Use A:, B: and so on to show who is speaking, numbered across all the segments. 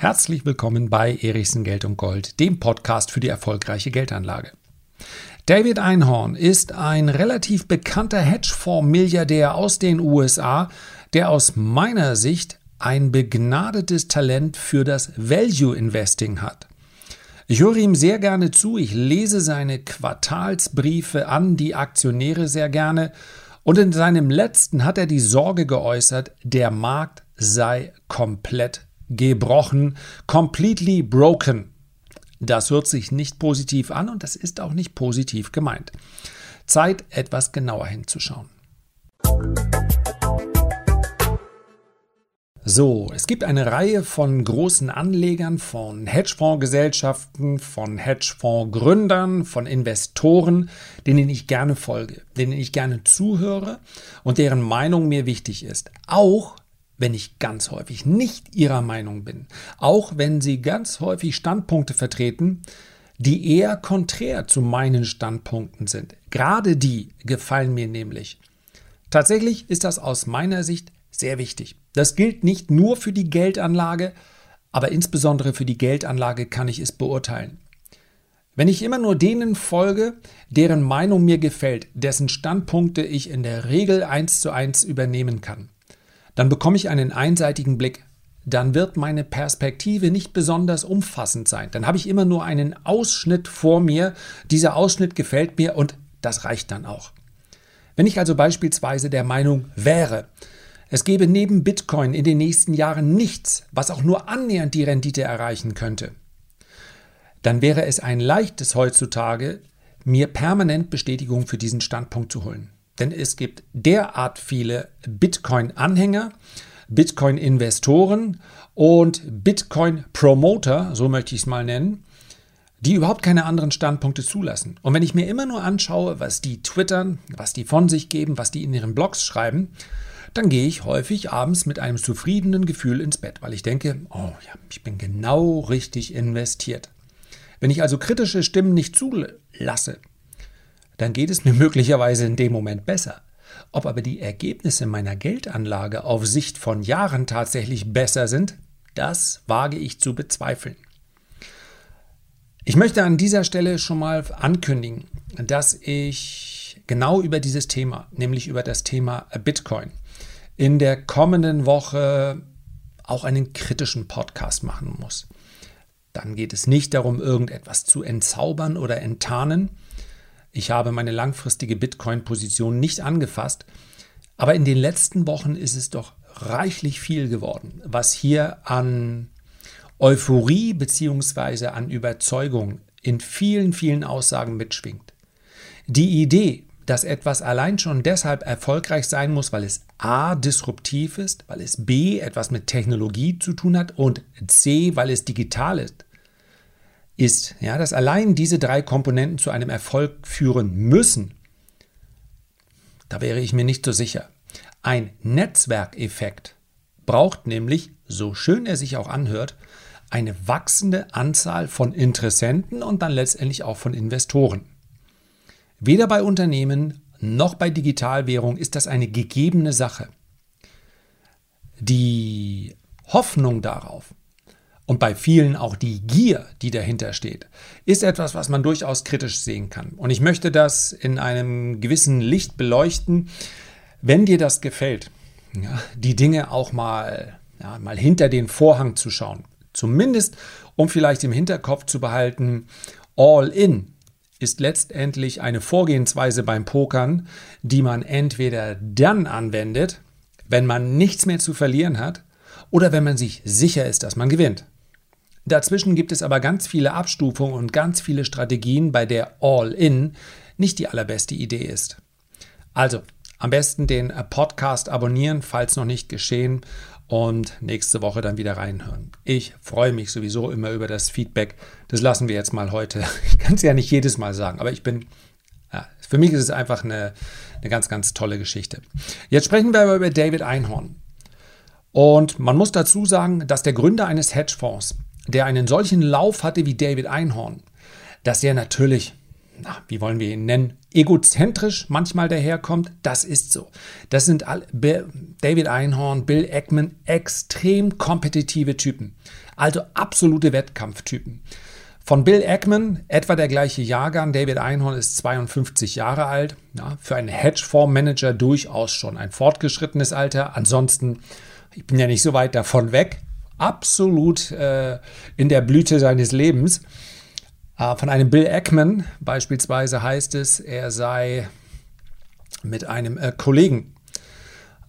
A: Herzlich willkommen bei Erichsen Geld und Gold, dem Podcast für die erfolgreiche Geldanlage. David Einhorn ist ein relativ bekannter Hedgefonds-Milliardär aus den USA, der aus meiner Sicht ein begnadetes Talent für das Value Investing hat. Ich höre ihm sehr gerne zu, ich lese seine Quartalsbriefe an die Aktionäre sehr gerne und in seinem letzten hat er die Sorge geäußert, der Markt sei komplett gebrochen, completely broken. Das hört sich nicht positiv an und das ist auch nicht positiv gemeint. Zeit, etwas genauer hinzuschauen. So, es gibt eine Reihe von großen Anlegern, von Hedgefondsgesellschaften, von Hedgefondsgründern, von Investoren, denen ich gerne folge, denen ich gerne zuhöre und deren Meinung mir wichtig ist. Auch wenn ich ganz häufig nicht ihrer Meinung bin, auch wenn sie ganz häufig Standpunkte vertreten, die eher konträr zu meinen Standpunkten sind. Gerade die gefallen mir nämlich. Tatsächlich ist das aus meiner Sicht sehr wichtig. Das gilt nicht nur für die Geldanlage, aber insbesondere für die Geldanlage kann ich es beurteilen. Wenn ich immer nur denen folge, deren Meinung mir gefällt, dessen Standpunkte ich in der Regel eins zu eins übernehmen kann, dann bekomme ich einen einseitigen Blick. Dann wird meine Perspektive nicht besonders umfassend sein. Dann habe ich immer nur einen Ausschnitt vor mir. Dieser Ausschnitt gefällt mir und das reicht dann auch. Wenn ich also beispielsweise der Meinung wäre, es gebe neben Bitcoin in den nächsten Jahren nichts, was auch nur annähernd die Rendite erreichen könnte, dann wäre es ein leichtes heutzutage, mir permanent Bestätigung für diesen Standpunkt zu holen. Denn es gibt derart viele Bitcoin-Anhänger, Bitcoin-Investoren und Bitcoin-Promoter, so möchte ich es mal nennen, die überhaupt keine anderen Standpunkte zulassen. Und wenn ich mir immer nur anschaue, was die twittern, was die von sich geben, was die in ihren Blogs schreiben, dann gehe ich häufig abends mit einem zufriedenen Gefühl ins Bett, weil ich denke, oh ja, ich bin genau richtig investiert. Wenn ich also kritische Stimmen nicht zulasse, dann geht es mir möglicherweise in dem Moment besser. Ob aber die Ergebnisse meiner Geldanlage auf Sicht von Jahren tatsächlich besser sind, das wage ich zu bezweifeln. Ich möchte an dieser Stelle schon mal ankündigen, dass ich genau über dieses Thema, nämlich über das Thema Bitcoin, in der kommenden Woche auch einen kritischen Podcast machen muss. Dann geht es nicht darum, irgendetwas zu entzaubern oder enttarnen, ich habe meine langfristige Bitcoin-Position nicht angefasst, aber in den letzten Wochen ist es doch reichlich viel geworden, was hier an Euphorie bzw. an Überzeugung in vielen, vielen Aussagen mitschwingt. Die Idee, dass etwas allein schon deshalb erfolgreich sein muss, weil es a. disruptiv ist, weil es b. etwas mit Technologie zu tun hat und c. weil es digital ist, ist, ja, dass allein diese drei Komponenten zu einem Erfolg führen müssen, da wäre ich mir nicht so sicher. Ein Netzwerkeffekt braucht nämlich, so schön er sich auch anhört, eine wachsende Anzahl von Interessenten und dann letztendlich auch von Investoren. Weder bei Unternehmen noch bei Digitalwährung ist das eine gegebene Sache. Die Hoffnung darauf, und bei vielen auch die Gier, die dahinter steht, ist etwas, was man durchaus kritisch sehen kann. Und ich möchte das in einem gewissen Licht beleuchten. Wenn dir das gefällt, ja, die Dinge auch mal, ja, mal hinter den Vorhang zu schauen, zumindest um vielleicht im Hinterkopf zu behalten, all in ist letztendlich eine Vorgehensweise beim Pokern, die man entweder dann anwendet, wenn man nichts mehr zu verlieren hat, oder wenn man sich sicher ist, dass man gewinnt. Dazwischen gibt es aber ganz viele Abstufungen und ganz viele Strategien, bei der All-In nicht die allerbeste Idee ist. Also, am besten den Podcast abonnieren, falls noch nicht geschehen, und nächste Woche dann wieder reinhören. Ich freue mich sowieso immer über das Feedback. Das lassen wir jetzt mal heute. Ich kann es ja nicht jedes Mal sagen, aber ich bin, ja, für mich ist es einfach eine, eine ganz, ganz tolle Geschichte. Jetzt sprechen wir aber über David Einhorn. Und man muss dazu sagen, dass der Gründer eines Hedgefonds der einen solchen Lauf hatte wie David Einhorn, dass er natürlich na, wie wollen wir ihn nennen, egozentrisch manchmal daherkommt, das ist so. Das sind all, David Einhorn, Bill Eckman, extrem kompetitive Typen. Also absolute Wettkampftypen. Von Bill Eckman, etwa der gleiche Jahrgang, David Einhorn ist 52 Jahre alt, ja, für einen Hedgefondsmanager durchaus schon ein fortgeschrittenes Alter. Ansonsten, ich bin ja nicht so weit davon weg, absolut äh, in der Blüte seines Lebens. Äh, von einem Bill Eckman beispielsweise heißt es, er sei mit einem äh, Kollegen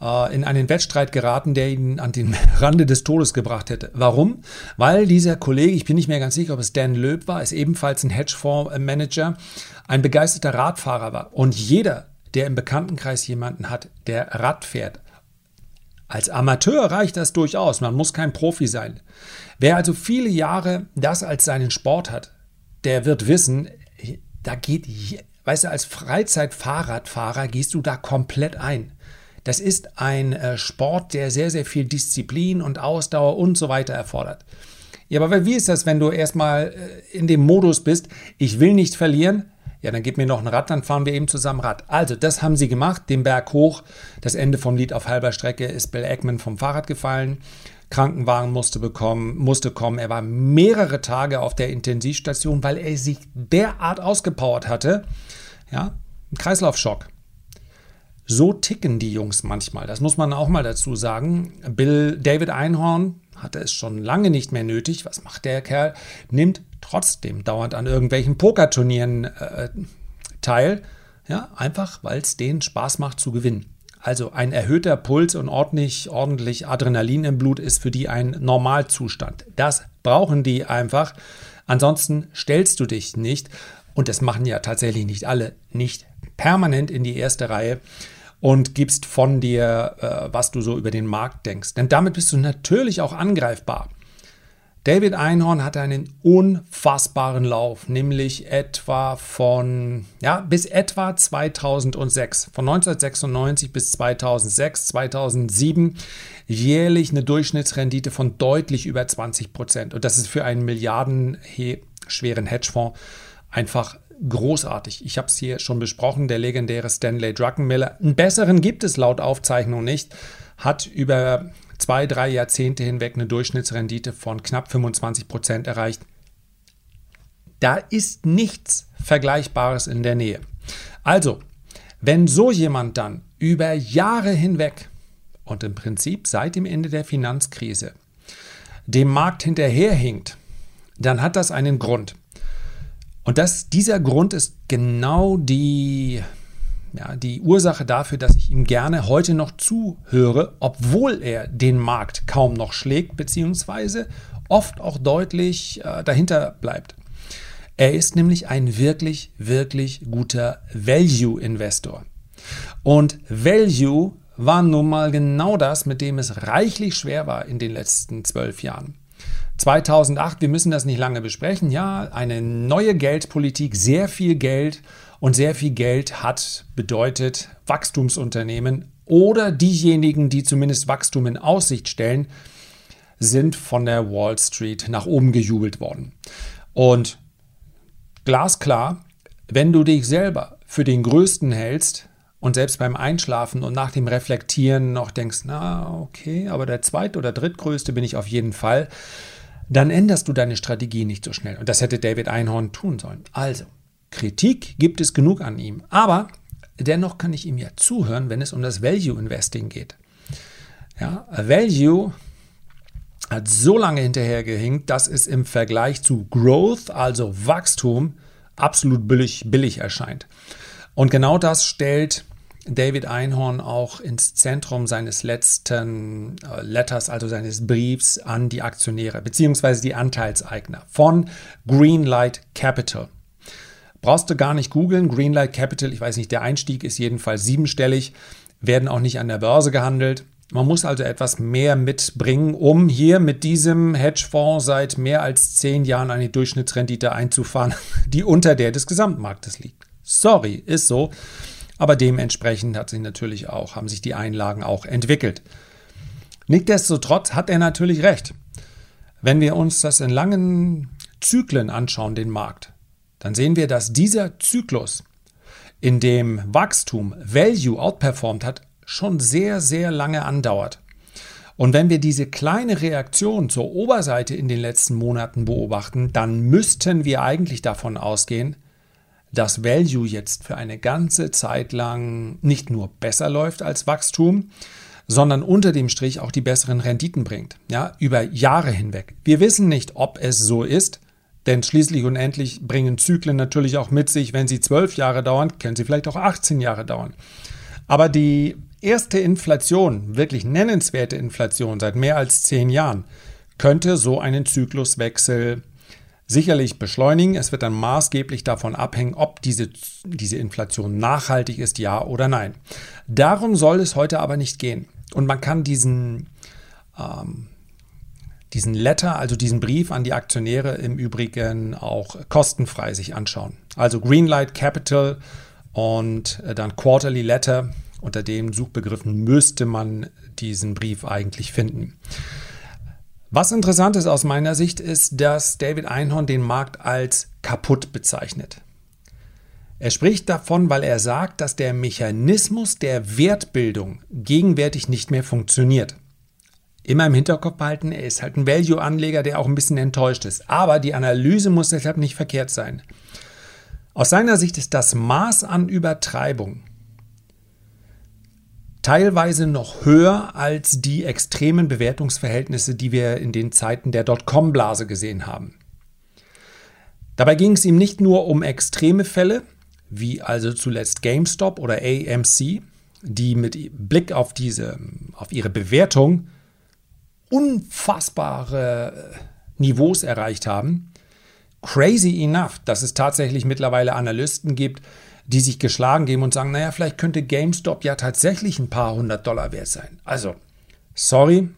A: äh, in einen Wettstreit geraten, der ihn an den Rande des Todes gebracht hätte. Warum? Weil dieser Kollege, ich bin nicht mehr ganz sicher, ob es Dan Löb war, ist ebenfalls ein Hedgefondsmanager, ein begeisterter Radfahrer war. Und jeder, der im Bekanntenkreis jemanden hat, der Rad fährt, als Amateur reicht das durchaus, man muss kein Profi sein. Wer also viele Jahre das als seinen Sport hat, der wird wissen, da geht, weißt du, als Freizeitfahrradfahrer gehst du da komplett ein. Das ist ein äh, Sport, der sehr, sehr viel Disziplin und Ausdauer und so weiter erfordert. Ja, aber wie ist das, wenn du erstmal äh, in dem Modus bist, ich will nicht verlieren? Ja, dann gib mir noch ein Rad, dann fahren wir eben zusammen Rad. Also, das haben sie gemacht, den Berg hoch. Das Ende vom Lied auf halber Strecke ist Bill Eckman vom Fahrrad gefallen. Krankenwagen musste bekommen, musste kommen. Er war mehrere Tage auf der Intensivstation, weil er sich derart ausgepowert hatte. Ja, ein Kreislaufschock. So ticken die Jungs manchmal. Das muss man auch mal dazu sagen. Bill David Einhorn hatte es schon lange nicht mehr nötig. Was macht der Kerl? Nimmt trotzdem dauernd an irgendwelchen Pokerturnieren äh, teil. Ja, einfach weil es denen Spaß macht zu gewinnen. Also ein erhöhter Puls und ordentlich, ordentlich Adrenalin im Blut ist für die ein Normalzustand. Das brauchen die einfach. Ansonsten stellst du dich nicht, und das machen ja tatsächlich nicht alle, nicht permanent in die erste Reihe und gibst von dir, äh, was du so über den Markt denkst. Denn damit bist du natürlich auch angreifbar. David Einhorn hatte einen unfassbaren Lauf, nämlich etwa von, ja, bis etwa 2006. Von 1996 bis 2006, 2007 jährlich eine Durchschnittsrendite von deutlich über 20 Prozent. Und das ist für einen milliardenschweren Hedgefonds einfach großartig. Ich habe es hier schon besprochen, der legendäre Stanley Druckenmiller. Einen besseren gibt es laut Aufzeichnung nicht. Hat über zwei, drei Jahrzehnte hinweg eine Durchschnittsrendite von knapp 25 Prozent erreicht. Da ist nichts Vergleichbares in der Nähe. Also, wenn so jemand dann über Jahre hinweg und im Prinzip seit dem Ende der Finanzkrise dem Markt hinterherhinkt, dann hat das einen Grund. Und das, dieser Grund ist genau die, ja, die Ursache dafür, dass ich ihm gerne heute noch zuhöre, obwohl er den Markt kaum noch schlägt, beziehungsweise oft auch deutlich äh, dahinter bleibt. Er ist nämlich ein wirklich, wirklich guter Value-Investor. Und Value war nun mal genau das, mit dem es reichlich schwer war in den letzten zwölf Jahren. 2008, wir müssen das nicht lange besprechen, ja, eine neue Geldpolitik, sehr viel Geld und sehr viel Geld hat bedeutet Wachstumsunternehmen oder diejenigen, die zumindest Wachstum in Aussicht stellen, sind von der Wall Street nach oben gejubelt worden. Und glasklar, wenn du dich selber für den Größten hältst und selbst beim Einschlafen und nach dem Reflektieren noch denkst, na okay, aber der zweit- oder drittgrößte bin ich auf jeden Fall, dann änderst du deine Strategie nicht so schnell. Und das hätte David Einhorn tun sollen. Also, Kritik gibt es genug an ihm. Aber dennoch kann ich ihm ja zuhören, wenn es um das Value Investing geht. Ja, Value hat so lange hinterhergehinkt, dass es im Vergleich zu Growth, also Wachstum, absolut billig, billig erscheint. Und genau das stellt David Einhorn auch ins Zentrum seines letzten äh, Letters, also seines Briefs an die Aktionäre bzw. die Anteilseigner von Greenlight Capital. Brauchst du gar nicht googeln. Greenlight Capital, ich weiß nicht, der Einstieg ist jedenfalls siebenstellig, werden auch nicht an der Börse gehandelt. Man muss also etwas mehr mitbringen, um hier mit diesem Hedgefonds seit mehr als zehn Jahren eine Durchschnittsrendite einzufahren, die unter der des Gesamtmarktes liegt. Sorry, ist so aber dementsprechend hat sich natürlich auch, haben sich die Einlagen auch entwickelt. Nichtsdestotrotz hat er natürlich recht. Wenn wir uns das in langen Zyklen anschauen, den Markt, dann sehen wir, dass dieser Zyklus, in dem Wachstum Value outperformt hat, schon sehr, sehr lange andauert. Und wenn wir diese kleine Reaktion zur Oberseite in den letzten Monaten beobachten, dann müssten wir eigentlich davon ausgehen, dass Value jetzt für eine ganze Zeit lang nicht nur besser läuft als Wachstum, sondern unter dem Strich auch die besseren Renditen bringt, ja, über Jahre hinweg. Wir wissen nicht, ob es so ist, denn schließlich und endlich bringen Zyklen natürlich auch mit sich, wenn sie zwölf Jahre dauern, können sie vielleicht auch 18 Jahre dauern. Aber die erste Inflation, wirklich nennenswerte Inflation seit mehr als zehn Jahren, könnte so einen Zykluswechsel sicherlich beschleunigen. Es wird dann maßgeblich davon abhängen, ob diese, diese Inflation nachhaltig ist, ja oder nein. Darum soll es heute aber nicht gehen. Und man kann diesen ähm, diesen Letter, also diesen Brief an die Aktionäre im Übrigen auch kostenfrei sich anschauen. Also Greenlight Capital und äh, dann Quarterly Letter. Unter den Suchbegriffen müsste man diesen Brief eigentlich finden. Was interessant ist aus meiner Sicht, ist, dass David Einhorn den Markt als kaputt bezeichnet. Er spricht davon, weil er sagt, dass der Mechanismus der Wertbildung gegenwärtig nicht mehr funktioniert immer im Hinterkopf behalten, er ist halt ein Value-Anleger, der auch ein bisschen enttäuscht ist. Aber die Analyse muss deshalb nicht verkehrt sein. Aus seiner Sicht ist das Maß an Übertreibung teilweise noch höher als die extremen Bewertungsverhältnisse, die wir in den Zeiten der Dotcom-Blase gesehen haben. Dabei ging es ihm nicht nur um extreme Fälle, wie also zuletzt GameStop oder AMC, die mit Blick auf, diese, auf ihre Bewertung unfassbare Niveaus erreicht haben. Crazy enough, dass es tatsächlich mittlerweile Analysten gibt, die sich geschlagen geben und sagen, naja, vielleicht könnte GameStop ja tatsächlich ein paar hundert Dollar wert sein. Also, sorry,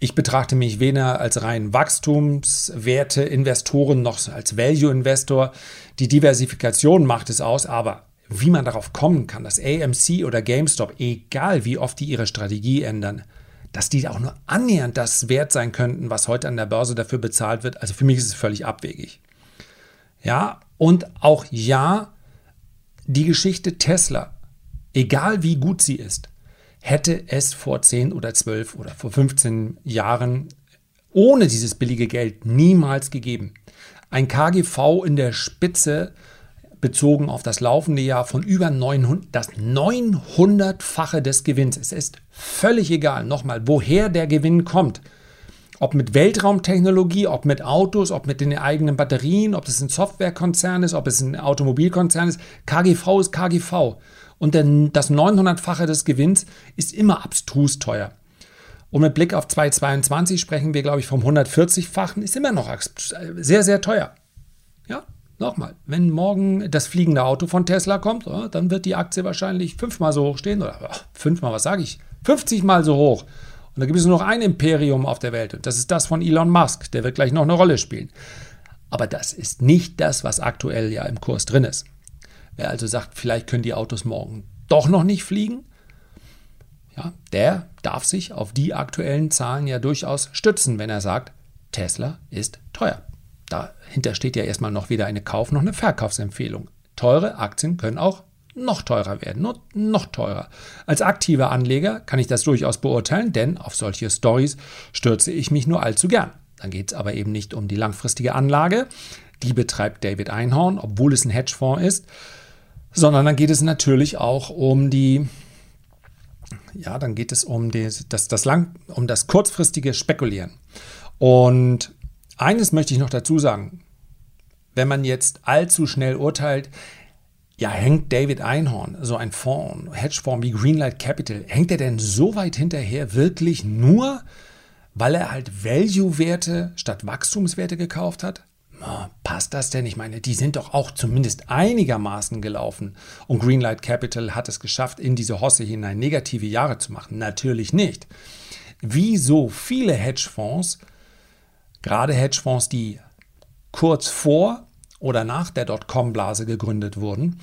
A: ich betrachte mich weder als rein Wachstumswerte Investoren noch als Value Investor. Die Diversifikation macht es aus, aber wie man darauf kommen kann, dass AMC oder GameStop, egal wie oft die ihre Strategie ändern, dass die auch nur annähernd das wert sein könnten, was heute an der Börse dafür bezahlt wird. Also für mich ist es völlig abwegig. Ja, und auch ja, die Geschichte Tesla, egal wie gut sie ist, hätte es vor 10 oder 12 oder vor 15 Jahren ohne dieses billige Geld niemals gegeben. Ein KGV in der Spitze bezogen auf das laufende Jahr von über 900, das 900-fache des Gewinns. Es ist völlig egal, nochmal, woher der Gewinn kommt. Ob mit Weltraumtechnologie, ob mit Autos, ob mit den eigenen Batterien, ob es ein Softwarekonzern ist, ob es ein Automobilkonzern ist. KGV ist KGV. Und das 900-fache des Gewinns ist immer abstrus teuer. Und mit Blick auf 2022 sprechen wir, glaube ich, vom 140-fachen, ist immer noch sehr, sehr teuer. Ja, Nochmal, wenn morgen das fliegende Auto von Tesla kommt, dann wird die Aktie wahrscheinlich fünfmal so hoch stehen. Oder fünfmal, was sage ich? 50 mal so hoch. Und da gibt es nur noch ein Imperium auf der Welt. Und das ist das von Elon Musk. Der wird gleich noch eine Rolle spielen. Aber das ist nicht das, was aktuell ja im Kurs drin ist. Wer also sagt, vielleicht können die Autos morgen doch noch nicht fliegen, ja, der darf sich auf die aktuellen Zahlen ja durchaus stützen, wenn er sagt, Tesla ist teuer. Dahinter steht ja erstmal noch weder eine Kauf- noch eine Verkaufsempfehlung. Teure Aktien können auch noch teurer werden, nur noch teurer. Als aktiver Anleger kann ich das durchaus beurteilen, denn auf solche Stories stürze ich mich nur allzu gern. Dann geht es aber eben nicht um die langfristige Anlage, die betreibt David Einhorn, obwohl es ein Hedgefonds ist, sondern dann geht es natürlich auch um die, ja, dann geht es um die, das, das lang, um das kurzfristige Spekulieren. Und eines möchte ich noch dazu sagen. Wenn man jetzt allzu schnell urteilt, ja, hängt David Einhorn, so ein Fonds, Hedgefonds wie Greenlight Capital, hängt er denn so weit hinterher wirklich nur, weil er halt Value-Werte statt Wachstumswerte gekauft hat? Passt das denn? Ich meine, die sind doch auch zumindest einigermaßen gelaufen. Und Greenlight Capital hat es geschafft, in diese Hosse hinein negative Jahre zu machen. Natürlich nicht. Wie so viele Hedgefonds Gerade Hedgefonds, die kurz vor oder nach der Dotcom-Blase gegründet wurden,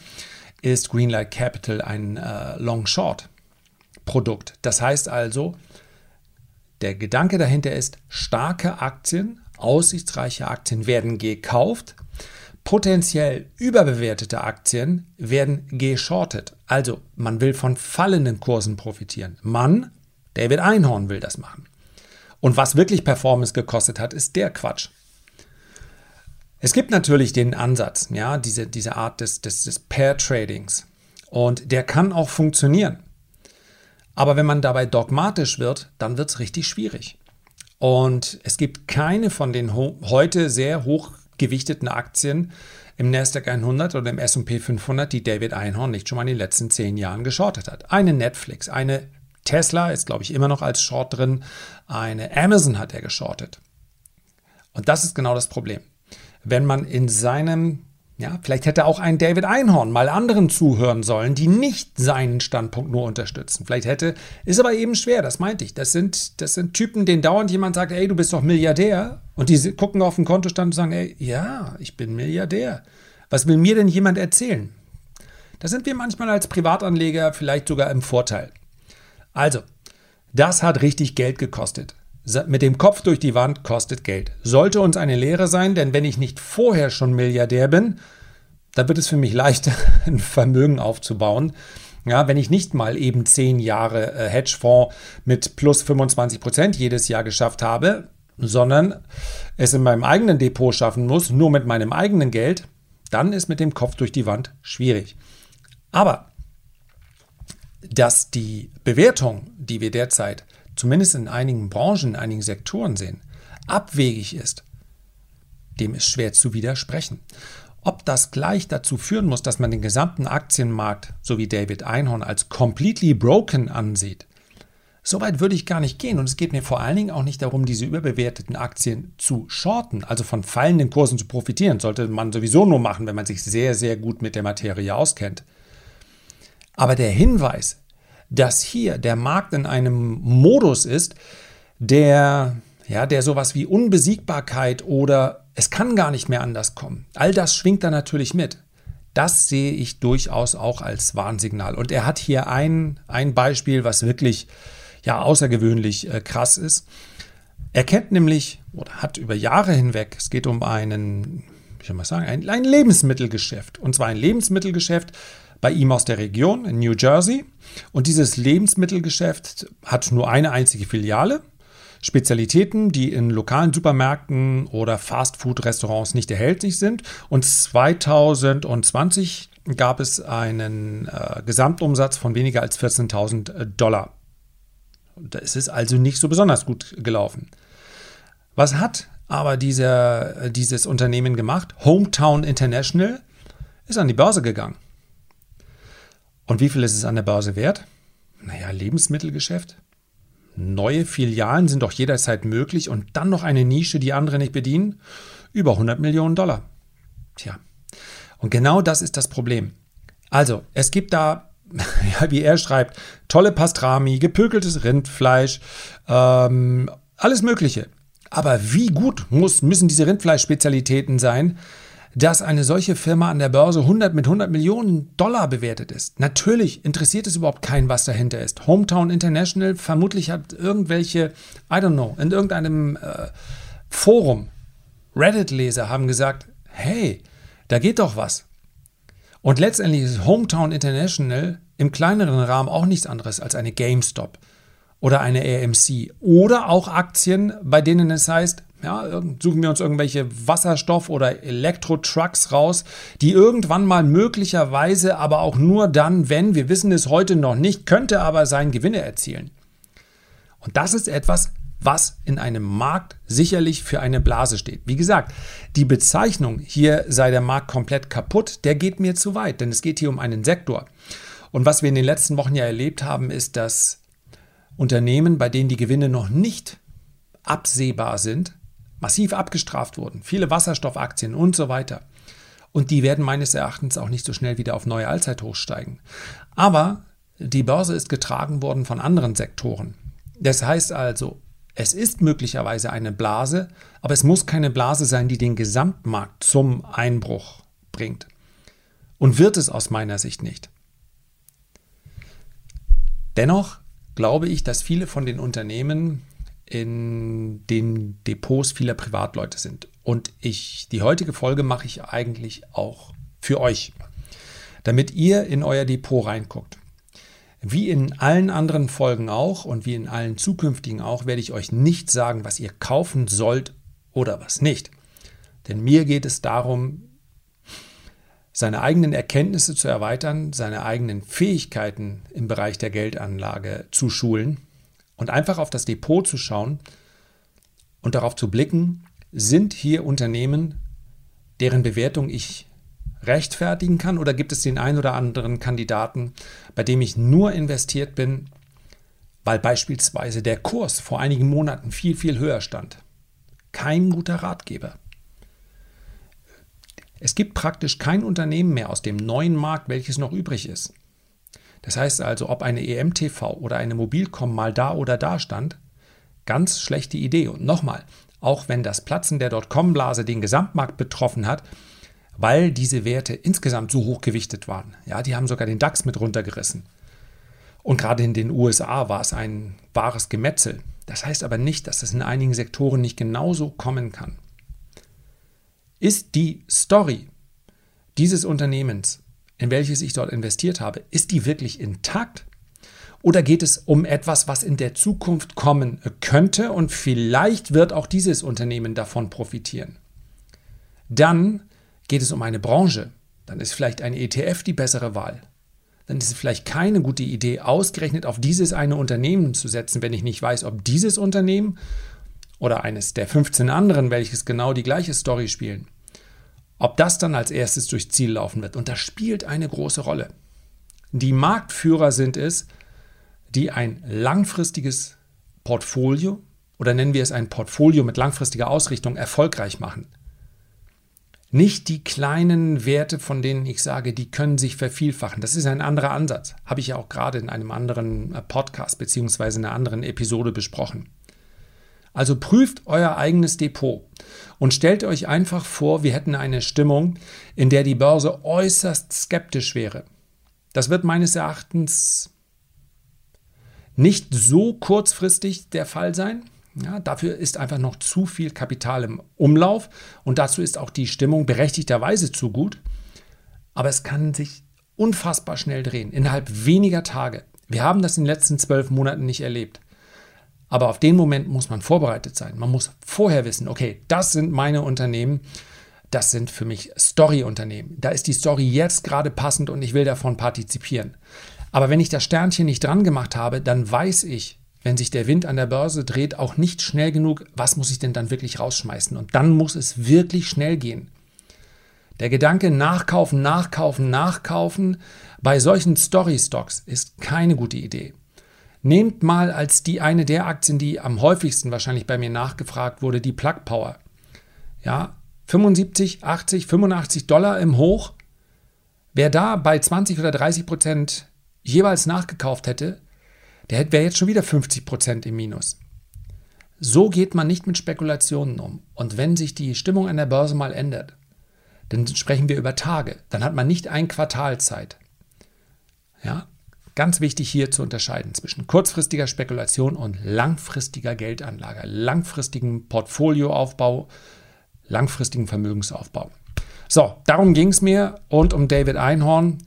A: ist Greenlight Capital ein äh, Long-Short-Produkt. Das heißt also, der Gedanke dahinter ist, starke Aktien, aussichtsreiche Aktien werden gekauft, potenziell überbewertete Aktien werden geschortet. Also man will von fallenden Kursen profitieren. Man, David Einhorn, will das machen. Und was wirklich Performance gekostet hat, ist der Quatsch. Es gibt natürlich den Ansatz, ja, diese, diese Art des, des, des Pair-Tradings. Und der kann auch funktionieren. Aber wenn man dabei dogmatisch wird, dann wird es richtig schwierig. Und es gibt keine von den heute sehr hochgewichteten Aktien im Nasdaq 100 oder im S&P 500, die David Einhorn nicht schon mal in den letzten zehn Jahren geschortet hat. Eine Netflix, eine Tesla ist, glaube ich, immer noch als Short drin. Eine Amazon hat er geschortet. Und das ist genau das Problem. Wenn man in seinem ja, vielleicht hätte auch ein David Einhorn mal anderen zuhören sollen, die nicht seinen Standpunkt nur unterstützen. Vielleicht hätte, ist aber eben schwer, das meinte ich. Das sind, das sind Typen, denen dauernd jemand sagt, ey, du bist doch Milliardär. Und die gucken auf den Kontostand und sagen, ey, ja, ich bin Milliardär. Was will mir denn jemand erzählen? Da sind wir manchmal als Privatanleger vielleicht sogar im Vorteil. Also, das hat richtig Geld gekostet. Mit dem Kopf durch die Wand kostet Geld. Sollte uns eine Lehre sein, denn wenn ich nicht vorher schon Milliardär bin, dann wird es für mich leichter, ein Vermögen aufzubauen. Ja, wenn ich nicht mal eben zehn Jahre äh, Hedgefonds mit plus 25 Prozent jedes Jahr geschafft habe, sondern es in meinem eigenen Depot schaffen muss, nur mit meinem eigenen Geld, dann ist mit dem Kopf durch die Wand schwierig. Aber dass die Bewertung, die wir derzeit zumindest in einigen Branchen, in einigen Sektoren sehen, abwegig ist, dem ist schwer zu widersprechen. Ob das gleich dazu führen muss, dass man den gesamten Aktienmarkt, so wie David Einhorn, als completely broken ansieht, Soweit würde ich gar nicht gehen. Und es geht mir vor allen Dingen auch nicht darum, diese überbewerteten Aktien zu shorten, also von fallenden Kursen zu profitieren. Sollte man sowieso nur machen, wenn man sich sehr, sehr gut mit der Materie auskennt. Aber der Hinweis, dass hier der Markt in einem Modus ist, der, ja, der sowas wie Unbesiegbarkeit oder es kann gar nicht mehr anders kommen. All das schwingt da natürlich mit. Das sehe ich durchaus auch als Warnsignal. Und er hat hier ein, ein Beispiel, was wirklich ja, außergewöhnlich äh, krass ist. Er kennt nämlich oder hat über Jahre hinweg, es geht um einen, wie soll man sagen, ein, ein Lebensmittelgeschäft. Und zwar ein Lebensmittelgeschäft, bei ihm aus der Region in New Jersey. Und dieses Lebensmittelgeschäft hat nur eine einzige Filiale. Spezialitäten, die in lokalen Supermärkten oder Fastfood-Restaurants nicht erhältlich sind. Und 2020 gab es einen äh, Gesamtumsatz von weniger als 14.000 Dollar. Es ist also nicht so besonders gut gelaufen. Was hat aber dieser, dieses Unternehmen gemacht? Hometown International ist an die Börse gegangen. Und wie viel ist es an der Börse wert? Naja, Lebensmittelgeschäft. Neue Filialen sind doch jederzeit möglich und dann noch eine Nische, die andere nicht bedienen? Über 100 Millionen Dollar. Tja. Und genau das ist das Problem. Also, es gibt da, ja, wie er schreibt, tolle Pastrami, gepökeltes Rindfleisch, ähm, alles Mögliche. Aber wie gut muss, müssen diese Rindfleischspezialitäten sein, dass eine solche Firma an der Börse 100 mit 100 Millionen Dollar bewertet ist. Natürlich interessiert es überhaupt keinen, was dahinter ist. Hometown International vermutlich hat irgendwelche, I don't know, in irgendeinem äh, Forum, Reddit-Leser haben gesagt, hey, da geht doch was. Und letztendlich ist Hometown International im kleineren Rahmen auch nichts anderes als eine GameStop oder eine AMC oder auch Aktien, bei denen es heißt, ja, suchen wir uns irgendwelche Wasserstoff- oder Elektro-Trucks raus, die irgendwann mal möglicherweise, aber auch nur dann, wenn, wir wissen es heute noch nicht, könnte aber sein, Gewinne erzielen. Und das ist etwas, was in einem Markt sicherlich für eine Blase steht. Wie gesagt, die Bezeichnung, hier sei der Markt komplett kaputt, der geht mir zu weit, denn es geht hier um einen Sektor. Und was wir in den letzten Wochen ja erlebt haben, ist, dass Unternehmen, bei denen die Gewinne noch nicht absehbar sind, massiv abgestraft wurden. Viele Wasserstoffaktien und so weiter. Und die werden meines Erachtens auch nicht so schnell wieder auf neue Allzeithochs steigen. Aber die Börse ist getragen worden von anderen Sektoren. Das heißt also, es ist möglicherweise eine Blase, aber es muss keine Blase sein, die den Gesamtmarkt zum Einbruch bringt. Und wird es aus meiner Sicht nicht. Dennoch glaube ich, dass viele von den Unternehmen in den Depots vieler Privatleute sind. Und ich, die heutige Folge mache ich eigentlich auch für euch, damit ihr in euer Depot reinguckt. Wie in allen anderen Folgen auch und wie in allen zukünftigen auch, werde ich euch nicht sagen, was ihr kaufen sollt oder was nicht. Denn mir geht es darum, seine eigenen Erkenntnisse zu erweitern, seine eigenen Fähigkeiten im Bereich der Geldanlage zu schulen und einfach auf das Depot zu schauen und darauf zu blicken, sind hier Unternehmen, deren Bewertung ich rechtfertigen kann oder gibt es den einen oder anderen Kandidaten, bei dem ich nur investiert bin, weil beispielsweise der Kurs vor einigen Monaten viel, viel höher stand? Kein guter Ratgeber. Es gibt praktisch kein Unternehmen mehr aus dem neuen Markt, welches noch übrig ist. Das heißt also, ob eine EMTV oder eine Mobilcom mal da oder da stand, ganz schlechte Idee. Und nochmal, auch wenn das Platzen der Dotcom-Blase den Gesamtmarkt betroffen hat, weil diese Werte insgesamt so hoch gewichtet waren. Ja, die haben sogar den DAX mit runtergerissen. Und gerade in den USA war es ein wahres Gemetzel. Das heißt aber nicht, dass es in einigen Sektoren nicht genauso kommen kann. Ist die Story dieses Unternehmens, in welches ich dort investiert habe, ist die wirklich intakt? Oder geht es um etwas, was in der Zukunft kommen könnte und vielleicht wird auch dieses Unternehmen davon profitieren? Dann geht es um eine Branche. Dann ist vielleicht ein ETF die bessere Wahl. Dann ist es vielleicht keine gute Idee, ausgerechnet auf dieses eine Unternehmen zu setzen, wenn ich nicht weiß, ob dieses Unternehmen oder eines der 15 anderen, welches genau die gleiche Story spielen, ob das dann als erstes durchs Ziel laufen wird. Und das spielt eine große Rolle. Die Marktführer sind es, die ein langfristiges Portfolio oder nennen wir es ein Portfolio mit langfristiger Ausrichtung erfolgreich machen. Nicht die kleinen Werte, von denen ich sage, die können sich vervielfachen. Das ist ein anderer Ansatz. Habe ich ja auch gerade in einem anderen äh, Podcast bzw. in einer anderen Episode besprochen. Also prüft euer eigenes Depot und stellt euch einfach vor, wir hätten eine Stimmung, in der die Börse äußerst skeptisch wäre. Das wird meines Erachtens nicht so kurzfristig der Fall sein. Ja, dafür ist einfach noch zu viel Kapital im Umlauf und dazu ist auch die Stimmung berechtigterweise zu gut. Aber es kann sich unfassbar schnell drehen, innerhalb weniger Tage. Wir haben das in den letzten zwölf Monaten nicht erlebt. Aber auf den Moment muss man vorbereitet sein. Man muss vorher wissen, okay, das sind meine Unternehmen, das sind für mich Story-Unternehmen. Da ist die Story jetzt gerade passend und ich will davon partizipieren. Aber wenn ich das Sternchen nicht dran gemacht habe, dann weiß ich, wenn sich der Wind an der Börse dreht, auch nicht schnell genug, was muss ich denn dann wirklich rausschmeißen? Und dann muss es wirklich schnell gehen. Der Gedanke nachkaufen, nachkaufen, nachkaufen bei solchen Story-Stocks ist keine gute Idee. Nehmt mal als die eine der Aktien, die am häufigsten wahrscheinlich bei mir nachgefragt wurde, die Plug Power. Ja, 75, 80, 85 Dollar im Hoch. Wer da bei 20 oder 30 Prozent jeweils nachgekauft hätte, der wäre jetzt schon wieder 50 Prozent im Minus. So geht man nicht mit Spekulationen um. Und wenn sich die Stimmung an der Börse mal ändert, dann sprechen wir über Tage. Dann hat man nicht ein Quartal Zeit. Ja, ganz wichtig hier zu unterscheiden zwischen kurzfristiger Spekulation und langfristiger Geldanlage, langfristigen Portfolioaufbau, langfristigen Vermögensaufbau. So, darum ging es mir und um David Einhorn.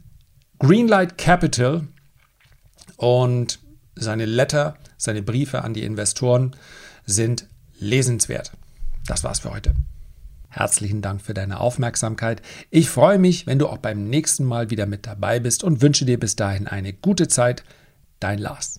A: Greenlight Capital und seine Letter, seine Briefe an die Investoren sind lesenswert. Das war's für heute. Herzlichen Dank für deine Aufmerksamkeit. Ich freue mich, wenn du auch beim nächsten Mal wieder mit dabei bist und wünsche dir bis dahin eine gute Zeit. Dein Lars.